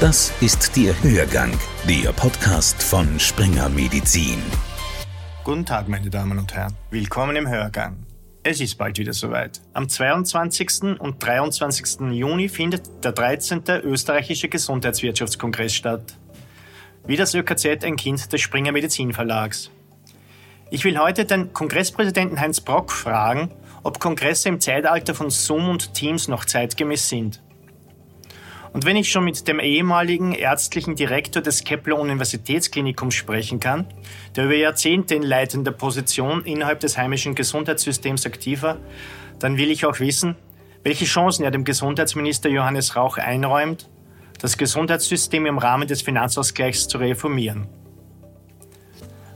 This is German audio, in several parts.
Das ist der Hörgang, der Podcast von Springer Medizin. Guten Tag, meine Damen und Herren. Willkommen im Hörgang. Es ist bald wieder soweit. Am 22. und 23. Juni findet der 13. österreichische Gesundheitswirtschaftskongress statt. Wie das ÖKZ ein Kind des Springer Medizin Verlags. Ich will heute den Kongresspräsidenten Heinz Brock fragen, ob Kongresse im Zeitalter von Zoom und Teams noch zeitgemäß sind. Und wenn ich schon mit dem ehemaligen ärztlichen Direktor des Kepler Universitätsklinikums sprechen kann, der über Jahrzehnte in leitender Position innerhalb des heimischen Gesundheitssystems aktiv war, dann will ich auch wissen, welche Chancen er dem Gesundheitsminister Johannes Rauch einräumt, das Gesundheitssystem im Rahmen des Finanzausgleichs zu reformieren.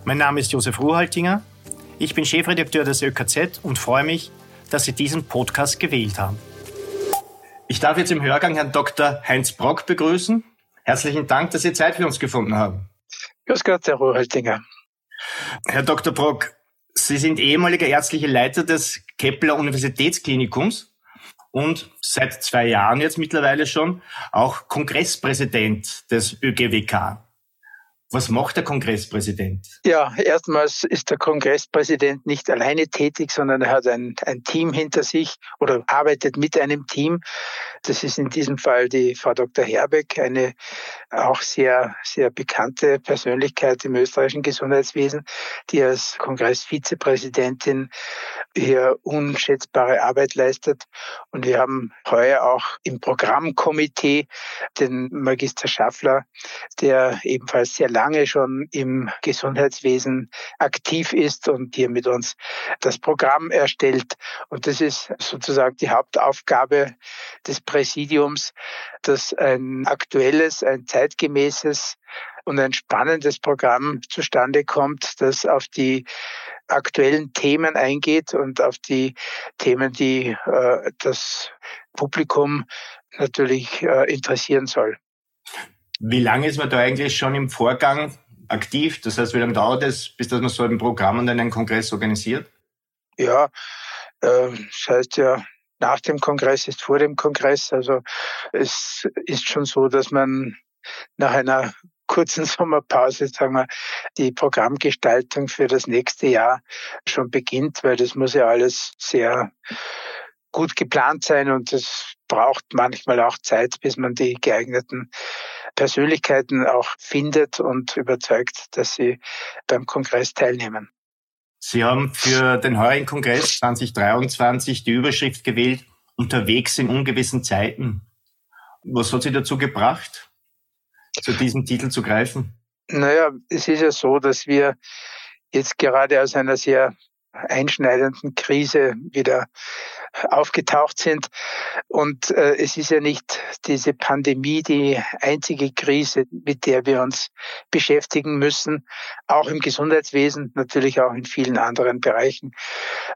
Mein Name ist Josef Ruhaltinger, ich bin Chefredakteur des ÖKZ und freue mich, dass Sie diesen Podcast gewählt haben. Ich darf jetzt im Hörgang Herrn Dr. Heinz Brock begrüßen. Herzlichen Dank, dass Sie Zeit für uns gefunden haben. Grüß Gott, Herr Ruhrhaltinger. Herr Dr. Brock, Sie sind ehemaliger ärztlicher Leiter des Kepler Universitätsklinikums und seit zwei Jahren jetzt mittlerweile schon auch Kongresspräsident des ÖGWK. Was macht der Kongresspräsident? Ja, erstmals ist der Kongresspräsident nicht alleine tätig, sondern er hat ein, ein Team hinter sich oder arbeitet mit einem Team. Das ist in diesem Fall die Frau Dr. Herbeck, eine auch sehr, sehr bekannte Persönlichkeit im österreichischen Gesundheitswesen, die als Kongressvizepräsidentin hier unschätzbare Arbeit leistet. Und wir haben heuer auch im Programmkomitee den Magister Schaffler, der ebenfalls sehr lange schon im Gesundheitswesen aktiv ist und hier mit uns das Programm erstellt. Und das ist sozusagen die Hauptaufgabe des Präsidiums, dass ein aktuelles, ein zeitgemäßes und ein spannendes Programm zustande kommt, das auf die aktuellen Themen eingeht und auf die Themen, die äh, das Publikum natürlich äh, interessieren soll. Wie lange ist man da eigentlich schon im Vorgang aktiv? Das heißt, wie lange dauert es, bis dass man so ein Programm und einen Kongress organisiert? Ja, äh, das heißt ja, nach dem Kongress ist vor dem Kongress. Also es ist schon so, dass man nach einer kurzen Sommerpause, sagen wir, die Programmgestaltung für das nächste Jahr schon beginnt, weil das muss ja alles sehr gut geplant sein und es braucht manchmal auch Zeit, bis man die geeigneten Persönlichkeiten auch findet und überzeugt, dass sie beim Kongress teilnehmen. Sie haben für den heurigen Kongress 2023 die Überschrift gewählt, unterwegs in ungewissen Zeiten. Was hat Sie dazu gebracht? zu diesem Titel zu greifen? Naja, es ist ja so, dass wir jetzt gerade aus einer sehr einschneidenden Krise wieder aufgetaucht sind. Und äh, es ist ja nicht diese Pandemie die einzige Krise, mit der wir uns beschäftigen müssen, auch im Gesundheitswesen, natürlich auch in vielen anderen Bereichen,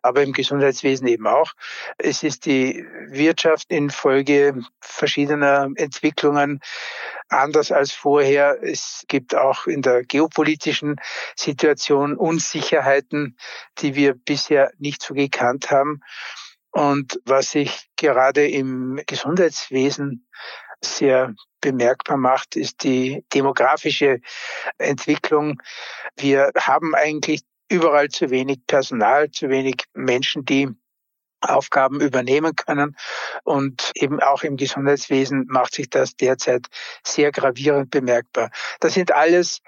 aber im Gesundheitswesen eben auch. Es ist die Wirtschaft infolge verschiedener Entwicklungen anders als vorher. Es gibt auch in der geopolitischen Situation Unsicherheiten, die wir bisher nicht so gekannt haben. Und was sich gerade im Gesundheitswesen sehr bemerkbar macht, ist die demografische Entwicklung. Wir haben eigentlich überall zu wenig Personal, zu wenig Menschen, die Aufgaben übernehmen können. Und eben auch im Gesundheitswesen macht sich das derzeit sehr gravierend bemerkbar. Das sind alles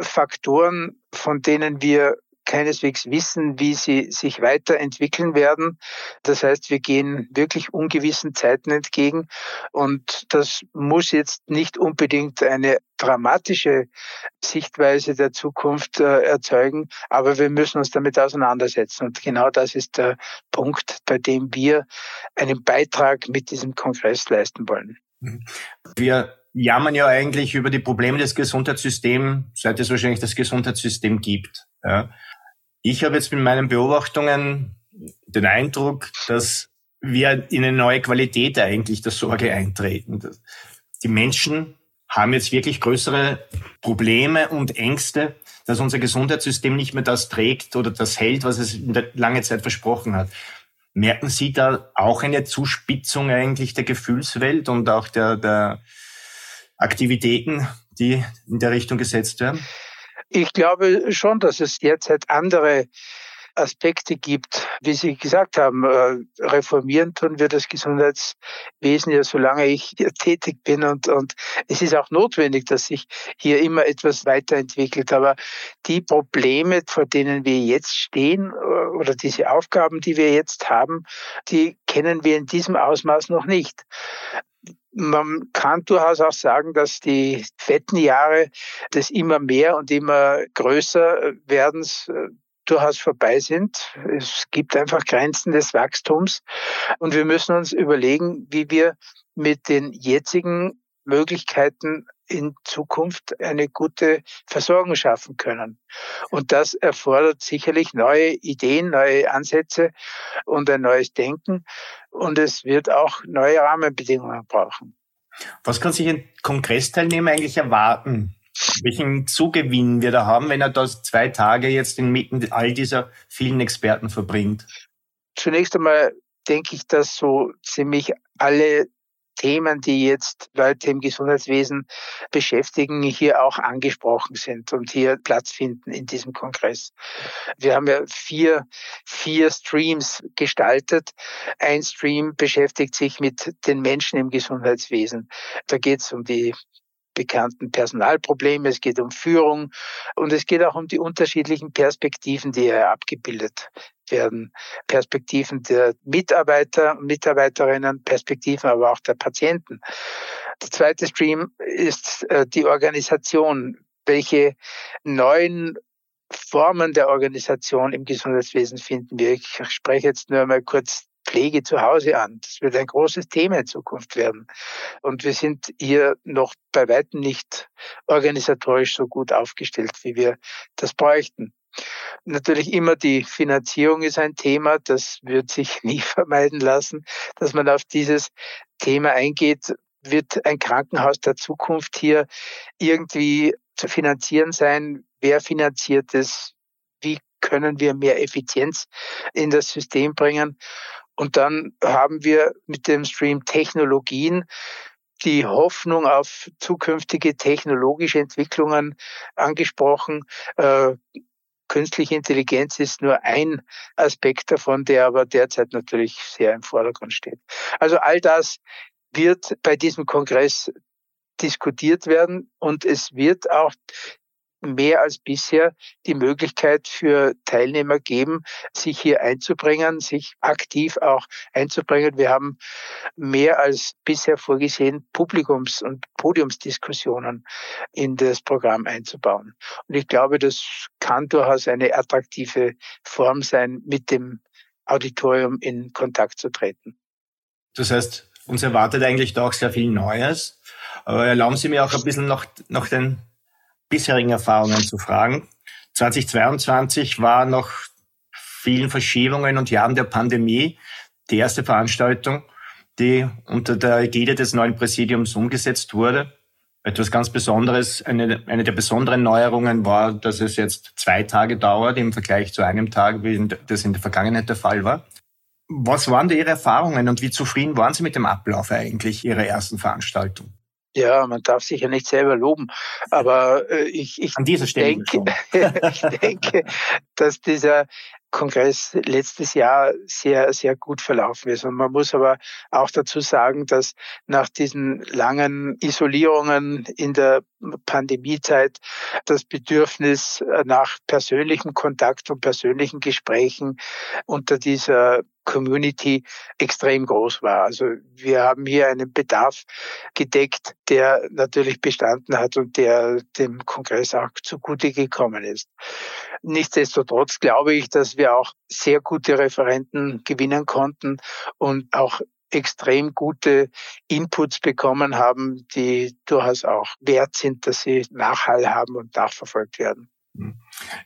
Faktoren, von denen wir keineswegs wissen, wie sie sich weiterentwickeln werden. Das heißt, wir gehen wirklich ungewissen Zeiten entgegen und das muss jetzt nicht unbedingt eine dramatische Sichtweise der Zukunft äh, erzeugen, aber wir müssen uns damit auseinandersetzen. Und genau das ist der Punkt, bei dem wir einen Beitrag mit diesem Kongress leisten wollen. Wir jammern ja eigentlich über die Probleme des Gesundheitssystems, seit es wahrscheinlich das Gesundheitssystem gibt. Ja. Ich habe jetzt mit meinen Beobachtungen den Eindruck, dass wir in eine neue Qualität eigentlich der Sorge eintreten. Die Menschen haben jetzt wirklich größere Probleme und Ängste, dass unser Gesundheitssystem nicht mehr das trägt oder das hält, was es lange Zeit versprochen hat. Merken Sie da auch eine Zuspitzung eigentlich der Gefühlswelt und auch der, der Aktivitäten, die in der Richtung gesetzt werden? Ich glaube schon, dass es derzeit andere Aspekte gibt. Wie Sie gesagt haben, äh, reformieren tun wir das Gesundheitswesen ja, solange ich tätig bin. Und, und es ist auch notwendig, dass sich hier immer etwas weiterentwickelt. Aber die Probleme, vor denen wir jetzt stehen, äh, oder diese Aufgaben, die wir jetzt haben, die kennen wir in diesem Ausmaß noch nicht. Man kann durchaus auch sagen, dass die fetten Jahre des immer mehr und immer größer werdens äh, durchaus vorbei sind. Es gibt einfach Grenzen des Wachstums und wir müssen uns überlegen, wie wir mit den jetzigen Möglichkeiten in Zukunft eine gute Versorgung schaffen können. Und das erfordert sicherlich neue Ideen, neue Ansätze und ein neues Denken. Und es wird auch neue Rahmenbedingungen brauchen. Was kann sich ein Kongressteilnehmer eigentlich erwarten welchen Zugewinn wir da haben, wenn er das zwei Tage jetzt inmitten all dieser vielen Experten verbringt? Zunächst einmal denke ich, dass so ziemlich alle Themen, die jetzt Leute im Gesundheitswesen beschäftigen, hier auch angesprochen sind und hier Platz finden in diesem Kongress. Wir haben ja vier, vier Streams gestaltet. Ein Stream beschäftigt sich mit den Menschen im Gesundheitswesen. Da geht es um die bekannten Personalprobleme, es geht um Führung und es geht auch um die unterschiedlichen Perspektiven, die hier abgebildet werden. Perspektiven der Mitarbeiter und Mitarbeiterinnen, Perspektiven aber auch der Patienten. Der zweite Stream ist äh, die Organisation. Welche neuen Formen der Organisation im Gesundheitswesen finden wir? Ich spreche jetzt nur mal kurz Pflege zu Hause an. Das wird ein großes Thema in Zukunft werden. Und wir sind hier noch bei weitem nicht organisatorisch so gut aufgestellt, wie wir das bräuchten. Natürlich immer die Finanzierung ist ein Thema. Das wird sich nie vermeiden lassen, dass man auf dieses Thema eingeht. Wird ein Krankenhaus der Zukunft hier irgendwie zu finanzieren sein? Wer finanziert es? Können wir mehr Effizienz in das System bringen? Und dann haben wir mit dem Stream Technologien die Hoffnung auf zukünftige technologische Entwicklungen angesprochen. Äh, künstliche Intelligenz ist nur ein Aspekt davon, der aber derzeit natürlich sehr im Vordergrund steht. Also all das wird bei diesem Kongress diskutiert werden und es wird auch mehr als bisher die Möglichkeit für Teilnehmer geben, sich hier einzubringen, sich aktiv auch einzubringen. Wir haben mehr als bisher vorgesehen, Publikums- und Podiumsdiskussionen in das Programm einzubauen. Und ich glaube, das kann durchaus eine attraktive Form sein, mit dem Auditorium in Kontakt zu treten. Das heißt, uns erwartet eigentlich da auch sehr viel Neues. Aber erlauben Sie mir auch ein bisschen noch, noch den bisherigen Erfahrungen zu fragen. 2022 war nach vielen Verschiebungen und Jahren der Pandemie die erste Veranstaltung, die unter der Ägide des neuen Präsidiums umgesetzt wurde. Etwas ganz Besonderes, eine, eine der besonderen Neuerungen war, dass es jetzt zwei Tage dauert im Vergleich zu einem Tag, wie das in der Vergangenheit der Fall war. Was waren da Ihre Erfahrungen und wie zufrieden waren Sie mit dem Ablauf eigentlich Ihrer ersten Veranstaltung? Ja, man darf sich ja nicht selber loben, aber äh, ich, ich, denke, ich denke, dass dieser Kongress letztes Jahr sehr, sehr gut verlaufen ist. Und man muss aber auch dazu sagen, dass nach diesen langen Isolierungen in der Pandemiezeit das Bedürfnis nach persönlichem Kontakt und persönlichen Gesprächen unter dieser Community extrem groß war. Also wir haben hier einen Bedarf gedeckt, der natürlich bestanden hat und der dem Kongress auch zugute gekommen ist. Nichtsdestotrotz glaube ich, dass wir auch sehr gute Referenten gewinnen konnten und auch extrem gute Inputs bekommen haben, die durchaus auch wert sind, dass sie Nachhall haben und nachverfolgt werden.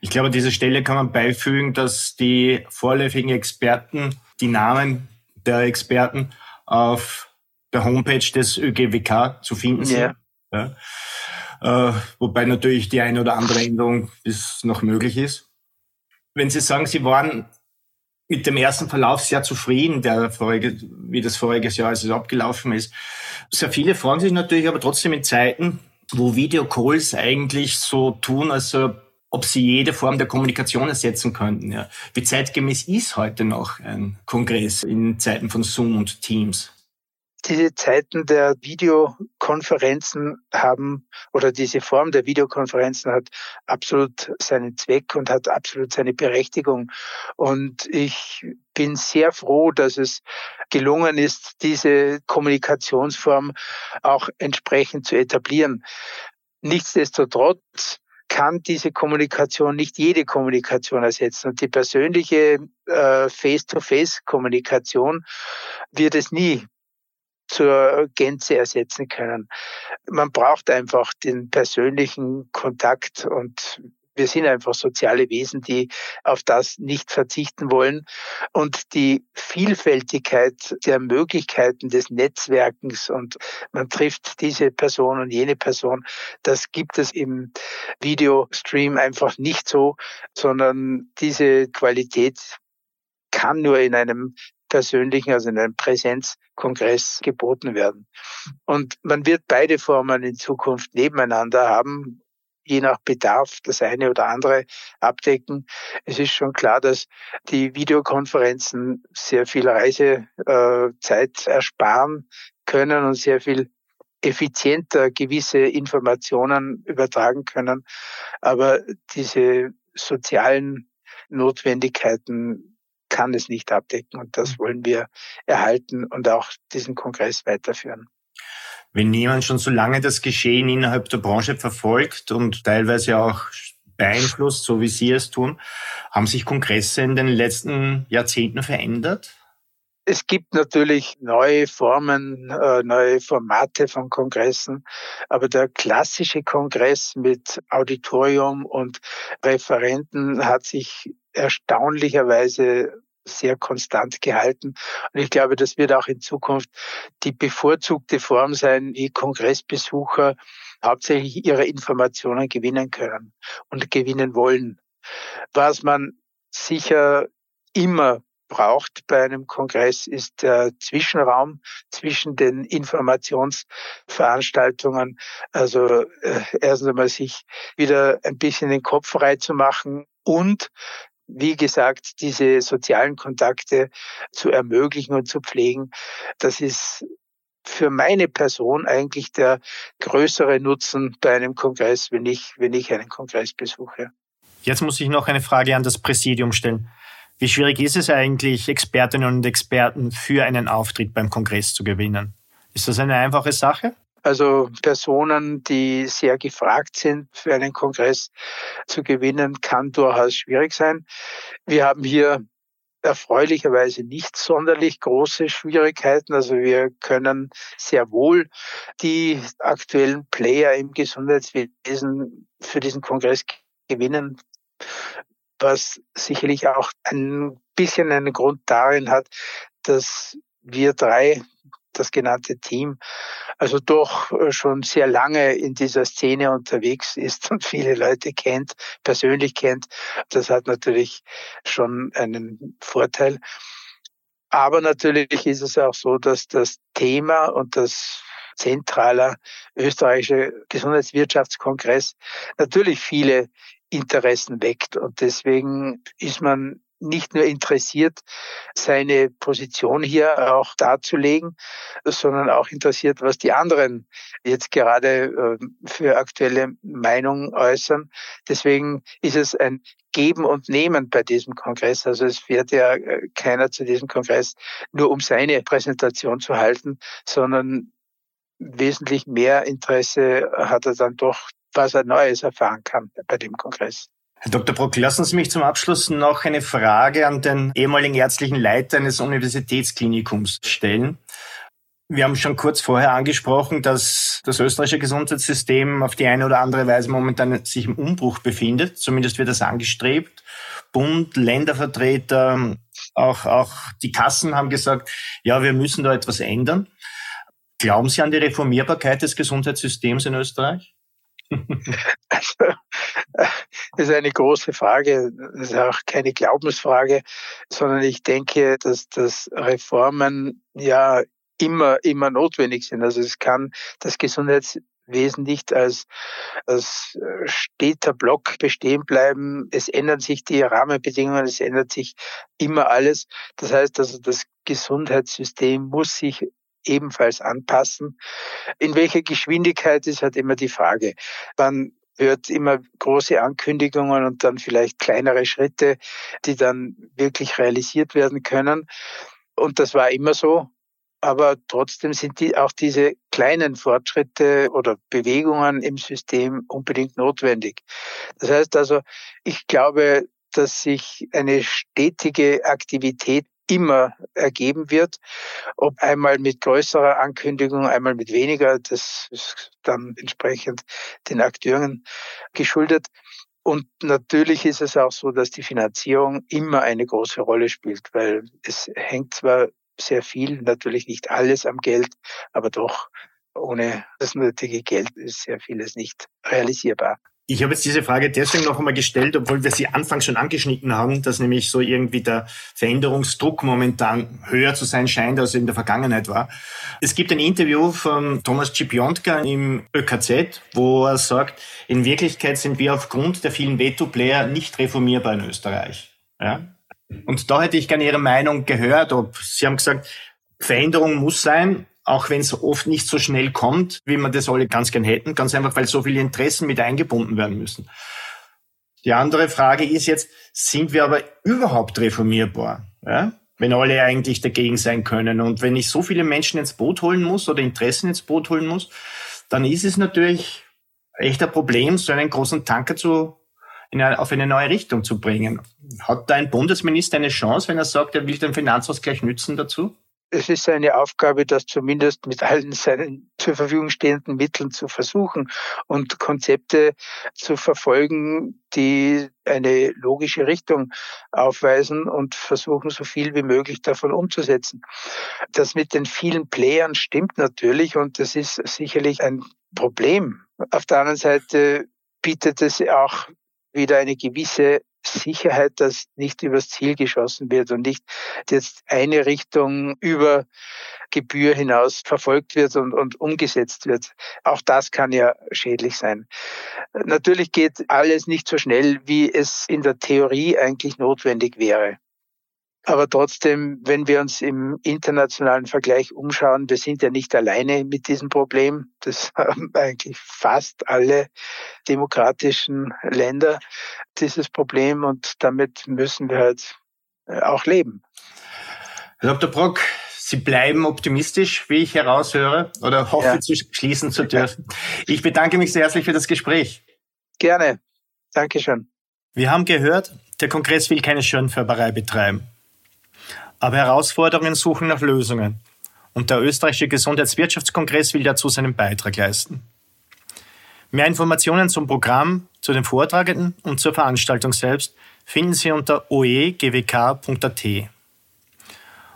Ich glaube, an dieser Stelle kann man beifügen, dass die vorläufigen Experten die Namen der Experten auf der Homepage des ÖGWK zu finden sind. Ja. ja. äh, wobei natürlich die eine oder andere Änderung bis noch möglich ist. Wenn Sie sagen, Sie waren mit dem ersten Verlauf sehr zufrieden, der vorige, wie das voriges Jahr als es abgelaufen ist. Sehr viele fragen sich natürlich aber trotzdem in Zeiten, wo Videocalls eigentlich so tun, als ob sie jede Form der Kommunikation ersetzen könnten. Ja. Wie zeitgemäß ist heute noch ein Kongress in Zeiten von Zoom und Teams? Diese Zeiten der Videokonferenzen haben oder diese Form der Videokonferenzen hat absolut seinen Zweck und hat absolut seine Berechtigung. Und ich bin sehr froh, dass es gelungen ist, diese Kommunikationsform auch entsprechend zu etablieren. Nichtsdestotrotz kann diese Kommunikation nicht jede Kommunikation ersetzen. Und die persönliche äh, Face-to-Face-Kommunikation wird es nie zur Gänze ersetzen können. Man braucht einfach den persönlichen Kontakt und wir sind einfach soziale Wesen, die auf das nicht verzichten wollen. Und die Vielfältigkeit der Möglichkeiten des Netzwerkens und man trifft diese Person und jene Person, das gibt es im Videostream einfach nicht so, sondern diese Qualität kann nur in einem persönlichen, also in einem Präsenzkongress geboten werden. Und man wird beide Formen in Zukunft nebeneinander haben, je nach Bedarf das eine oder andere abdecken. Es ist schon klar, dass die Videokonferenzen sehr viel Reisezeit ersparen können und sehr viel effizienter gewisse Informationen übertragen können. Aber diese sozialen Notwendigkeiten kann es nicht abdecken und das wollen wir erhalten und auch diesen Kongress weiterführen. Wenn jemand schon so lange das Geschehen innerhalb der Branche verfolgt und teilweise auch beeinflusst, so wie Sie es tun, haben sich Kongresse in den letzten Jahrzehnten verändert? Es gibt natürlich neue Formen, äh, neue Formate von Kongressen, aber der klassische Kongress mit Auditorium und Referenten hat sich erstaunlicherweise sehr konstant gehalten. Und ich glaube, das wird auch in Zukunft die bevorzugte Form sein, wie Kongressbesucher hauptsächlich ihre Informationen gewinnen können und gewinnen wollen. Was man sicher immer braucht bei einem Kongress, ist der Zwischenraum zwischen den Informationsveranstaltungen. Also äh, erstens einmal sich wieder ein bisschen den Kopf frei zu machen und wie gesagt, diese sozialen Kontakte zu ermöglichen und zu pflegen, das ist für meine Person eigentlich der größere Nutzen bei einem Kongress, wenn ich, wenn ich einen Kongress besuche. Jetzt muss ich noch eine Frage an das Präsidium stellen. Wie schwierig ist es eigentlich, Expertinnen und Experten für einen Auftritt beim Kongress zu gewinnen? Ist das eine einfache Sache? Also Personen, die sehr gefragt sind für einen Kongress zu gewinnen, kann durchaus schwierig sein. Wir haben hier erfreulicherweise nicht sonderlich große Schwierigkeiten. Also wir können sehr wohl die aktuellen Player im Gesundheitswesen für diesen Kongress gewinnen, was sicherlich auch ein bisschen einen Grund darin hat, dass wir drei das genannte Team, also doch äh, schon sehr lange in dieser Szene unterwegs ist und viele Leute kennt, persönlich kennt. Das hat natürlich schon einen Vorteil. Aber natürlich ist es auch so, dass das Thema und das zentraler österreichische Gesundheitswirtschaftskongress natürlich viele Interessen weckt. Und deswegen ist man nicht nur interessiert, seine Position hier auch darzulegen, sondern auch interessiert, was die anderen jetzt gerade äh, für aktuelle Meinungen äußern. Deswegen ist es ein Geben und Nehmen bei diesem Kongress. Also es fährt ja äh, keiner zu diesem Kongress nur um seine Präsentation zu halten, sondern wesentlich mehr Interesse hat er dann doch, was er Neues erfahren kann bei dem Kongress. Herr Dr. Brock, lassen Sie mich zum Abschluss noch eine Frage an den ehemaligen ärztlichen Leiter eines Universitätsklinikums stellen. Wir haben schon kurz vorher angesprochen, dass das österreichische Gesundheitssystem auf die eine oder andere Weise momentan sich im Umbruch befindet. Zumindest wird das angestrebt. Bund, Ländervertreter, auch, auch die Kassen haben gesagt, ja, wir müssen da etwas ändern. Glauben Sie an die Reformierbarkeit des Gesundheitssystems in Österreich? Also, das ist eine große Frage. Das ist auch keine Glaubensfrage, sondern ich denke, dass, dass Reformen ja immer, immer notwendig sind. Also es kann das Gesundheitswesen nicht als, als steter Block bestehen bleiben. Es ändern sich die Rahmenbedingungen, es ändert sich immer alles. Das heißt also, das Gesundheitssystem muss sich ebenfalls anpassen. In welcher Geschwindigkeit ist halt immer die Frage. Man hört immer große Ankündigungen und dann vielleicht kleinere Schritte, die dann wirklich realisiert werden können. Und das war immer so. Aber trotzdem sind die, auch diese kleinen Fortschritte oder Bewegungen im System unbedingt notwendig. Das heißt also, ich glaube, dass sich eine stetige Aktivität immer ergeben wird. Ob einmal mit größerer Ankündigung, einmal mit weniger, das ist dann entsprechend den Akteuren geschuldet. Und natürlich ist es auch so, dass die Finanzierung immer eine große Rolle spielt, weil es hängt zwar sehr viel, natürlich nicht alles am Geld, aber doch ohne das nötige Geld ist sehr vieles nicht realisierbar. Ich habe jetzt diese Frage deswegen noch einmal gestellt, obwohl wir sie anfangs schon angeschnitten haben, dass nämlich so irgendwie der Veränderungsdruck momentan höher zu sein scheint, als in der Vergangenheit war. Es gibt ein Interview von Thomas Cipiontka im ÖKZ, wo er sagt, in Wirklichkeit sind wir aufgrund der vielen Veto-Player nicht reformierbar in Österreich. Ja? Und da hätte ich gerne Ihre Meinung gehört, ob Sie haben gesagt, Veränderung muss sein, auch wenn es oft nicht so schnell kommt, wie wir das alle ganz gern hätten, ganz einfach, weil so viele Interessen mit eingebunden werden müssen. Die andere Frage ist jetzt, sind wir aber überhaupt reformierbar? Ja? Wenn alle eigentlich dagegen sein können. Und wenn ich so viele Menschen ins Boot holen muss oder Interessen ins Boot holen muss, dann ist es natürlich echt ein Problem, so einen großen Tanker zu, eine, auf eine neue Richtung zu bringen. Hat da ein Bundesminister eine Chance, wenn er sagt, er will den Finanzausgleich nützen dazu? Es ist seine Aufgabe, das zumindest mit allen seinen zur Verfügung stehenden Mitteln zu versuchen und Konzepte zu verfolgen, die eine logische Richtung aufweisen und versuchen, so viel wie möglich davon umzusetzen. Das mit den vielen Playern stimmt natürlich und das ist sicherlich ein Problem. Auf der anderen Seite bietet es auch wieder eine gewisse Sicherheit, dass nicht übers Ziel geschossen wird und nicht jetzt eine Richtung über Gebühr hinaus verfolgt wird und, und umgesetzt wird. Auch das kann ja schädlich sein. Natürlich geht alles nicht so schnell, wie es in der Theorie eigentlich notwendig wäre. Aber trotzdem, wenn wir uns im internationalen Vergleich umschauen, wir sind ja nicht alleine mit diesem Problem. Das haben eigentlich fast alle demokratischen Länder dieses Problem und damit müssen wir halt äh, auch leben. Herr Dr. Brock, Sie bleiben optimistisch, wie ich heraushöre, oder hoffe ja. zu schließen zu dürfen. Ich bedanke mich sehr herzlich für das Gespräch. Gerne. Dankeschön. Wir haben gehört, der Kongress will keine Schönfärberei betreiben. Aber Herausforderungen suchen nach Lösungen. Und der österreichische Gesundheitswirtschaftskongress will dazu seinen Beitrag leisten. Mehr Informationen zum Programm, zu den Vortragenden und zur Veranstaltung selbst finden Sie unter oegwk.at.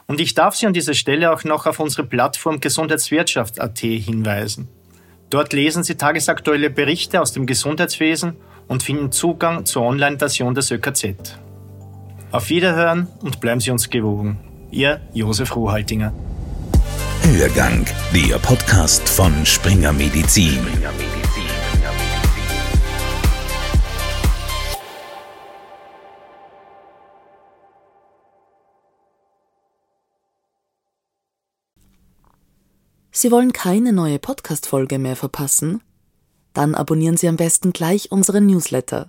Und ich darf Sie an dieser Stelle auch noch auf unsere Plattform Gesundheitswirtschaft.at hinweisen. Dort lesen Sie tagesaktuelle Berichte aus dem Gesundheitswesen und finden Zugang zur Online-Version des ÖKZ. Auf Wiederhören und bleiben Sie uns gewogen. Ihr Josef Rohaltinger. Hörgang, der Podcast von Springer Medizin. Sie wollen keine neue Podcast-Folge mehr verpassen? Dann abonnieren Sie am besten gleich unseren Newsletter.